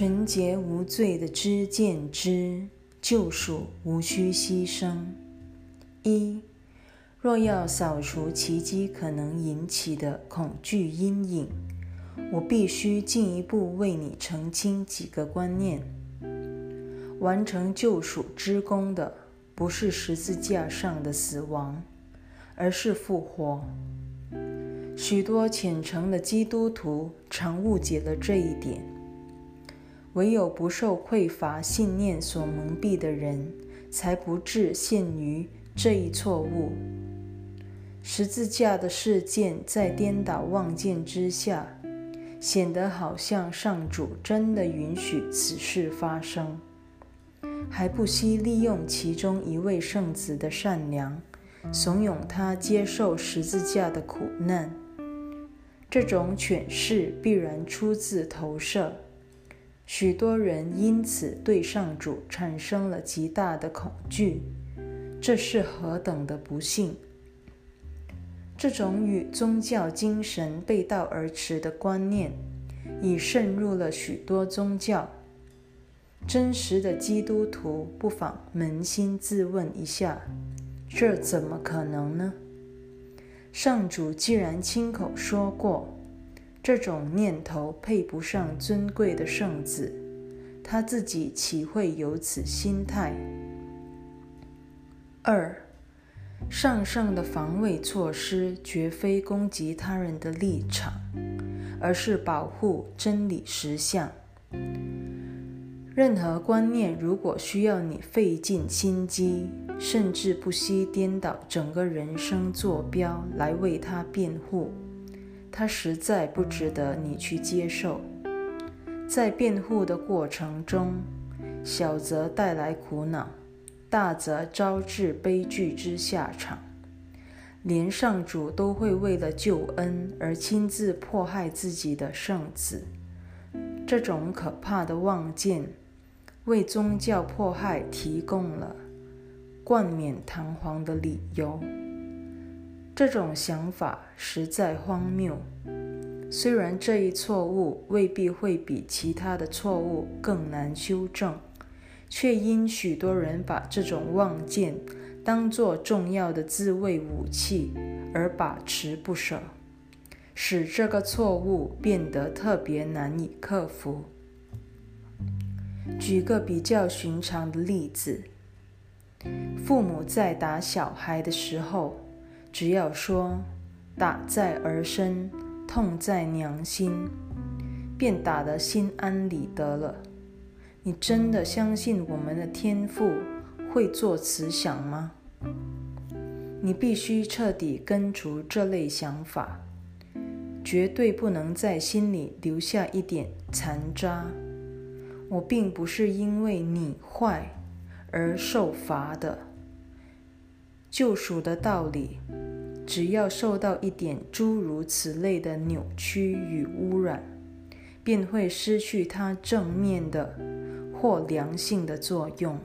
纯洁无罪的知见之救赎，无需牺牲。一，若要扫除奇迹可能引起的恐惧阴影，我必须进一步为你澄清几个观念。完成救赎之功的，不是十字架上的死亡，而是复活。许多虔诚的基督徒常误解了这一点。唯有不受匮乏信念所蒙蔽的人，才不致陷于这一错误。十字架的事件在颠倒望见之下，显得好像上主真的允许此事发生，还不惜利用其中一位圣子的善良，怂恿他接受十字架的苦难。这种诠释必然出自投射。许多人因此对上主产生了极大的恐惧，这是何等的不幸！这种与宗教精神背道而驰的观念，已渗入了许多宗教。真实的基督徒不妨扪心自问一下：这怎么可能呢？上主既然亲口说过。这种念头配不上尊贵的圣子，他自己岂会有此心态？二，上圣的防卫措施绝非攻击他人的立场，而是保护真理实相。任何观念如果需要你费尽心机，甚至不惜颠倒整个人生坐标来为他辩护。它实在不值得你去接受。在辩护的过程中，小则带来苦恼，大则招致悲剧之下场。连上主都会为了救恩而亲自迫害自己的圣子，这种可怕的妄见，为宗教迫害提供了冠冕堂皇的理由。这种想法实在荒谬。虽然这一错误未必会比其他的错误更难修正，却因许多人把这种妄见当作重要的自卫武器而把持不舍，使这个错误变得特别难以克服。举个比较寻常的例子：父母在打小孩的时候。只要说“打在儿身，痛在娘心”，便打得心安理得了。你真的相信我们的天父会做慈想吗？你必须彻底根除这类想法，绝对不能在心里留下一点残渣。我并不是因为你坏而受罚的。救赎的道理，只要受到一点诸如此类的扭曲与污染，便会失去它正面的或良性的作用。